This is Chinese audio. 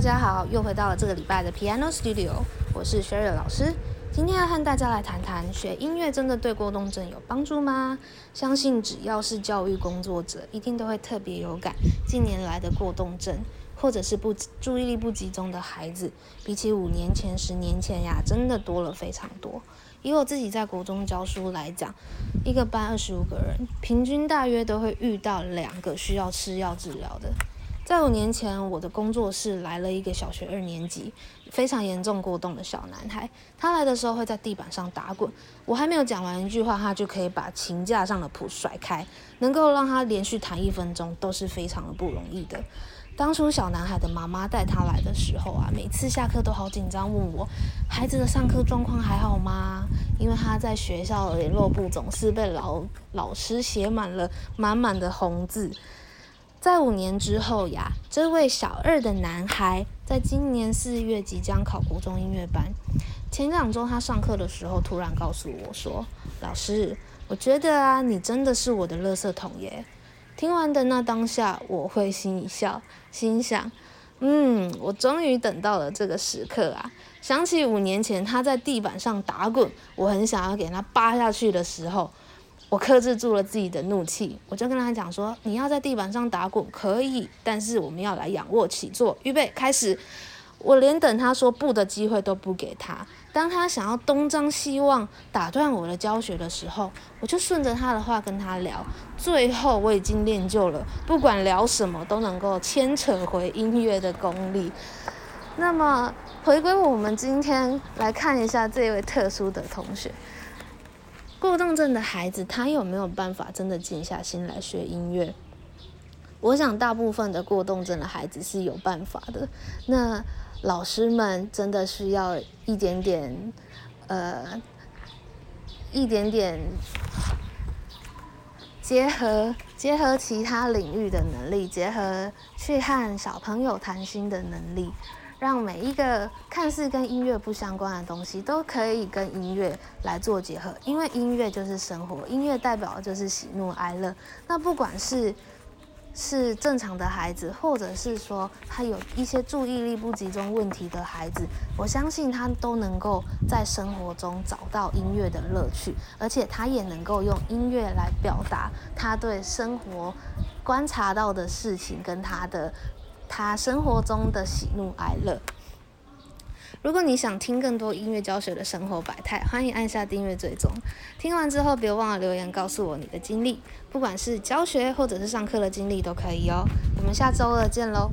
大家好，又回到了这个礼拜的 Piano Studio，我是 Sherry 老师。今天要和大家来谈谈，学音乐真的对过动症有帮助吗？相信只要是教育工作者，一定都会特别有感。近年来的过动症，或者是不注意力不集中的孩子，比起五年前、十年前呀，真的多了非常多。以我自己在国中教书来讲，一个班二十五个人，平均大约都会遇到两个需要吃药治疗的。在五年前，我的工作室来了一个小学二年级非常严重过动的小男孩。他来的时候会在地板上打滚，我还没有讲完一句话，他就可以把琴架上的谱甩开，能够让他连续弹一分钟都是非常的不容易的。当初小男孩的妈妈带他来的时候啊，每次下课都好紧张，问我孩子的上课状况还好吗？因为他在学校的联络簿总是被老老师写满了满满的红字。在五年之后呀，这位小二的男孩在今年四月即将考国中音乐班。前两周他上课的时候，突然告诉我说：“老师，我觉得啊，你真的是我的垃圾桶耶。”听完的那当下，我会心一笑，心想：“嗯，我终于等到了这个时刻啊！”想起五年前他在地板上打滚，我很想要给他扒下去的时候。我克制住了自己的怒气，我就跟他讲说：“你要在地板上打滚可以，但是我们要来仰卧起坐，预备开始。”我连等他说不的机会都不给他。当他想要东张西望打断我的教学的时候，我就顺着他的话跟他聊。最后我已经练就了，不管聊什么都能够牵扯回音乐的功力。那么回归我们今天来看一下这位特殊的同学。过动症的孩子，他有没有办法真的静下心来学音乐？我想，大部分的过动症的孩子是有办法的。那老师们真的需要一点点，呃，一点点结合结合其他领域的能力，结合去和小朋友谈心的能力。让每一个看似跟音乐不相关的东西都可以跟音乐来做结合，因为音乐就是生活，音乐代表的就是喜怒哀乐。那不管是是正常的孩子，或者是说他有一些注意力不集中问题的孩子，我相信他都能够在生活中找到音乐的乐趣，而且他也能够用音乐来表达他对生活观察到的事情跟他的。他生活中的喜怒哀乐。如果你想听更多音乐教学的生活百态，欢迎按下订阅追踪。听完之后，别忘了留言告诉我你的经历，不管是教学或者是上课的经历都可以哦。我们下周二见喽。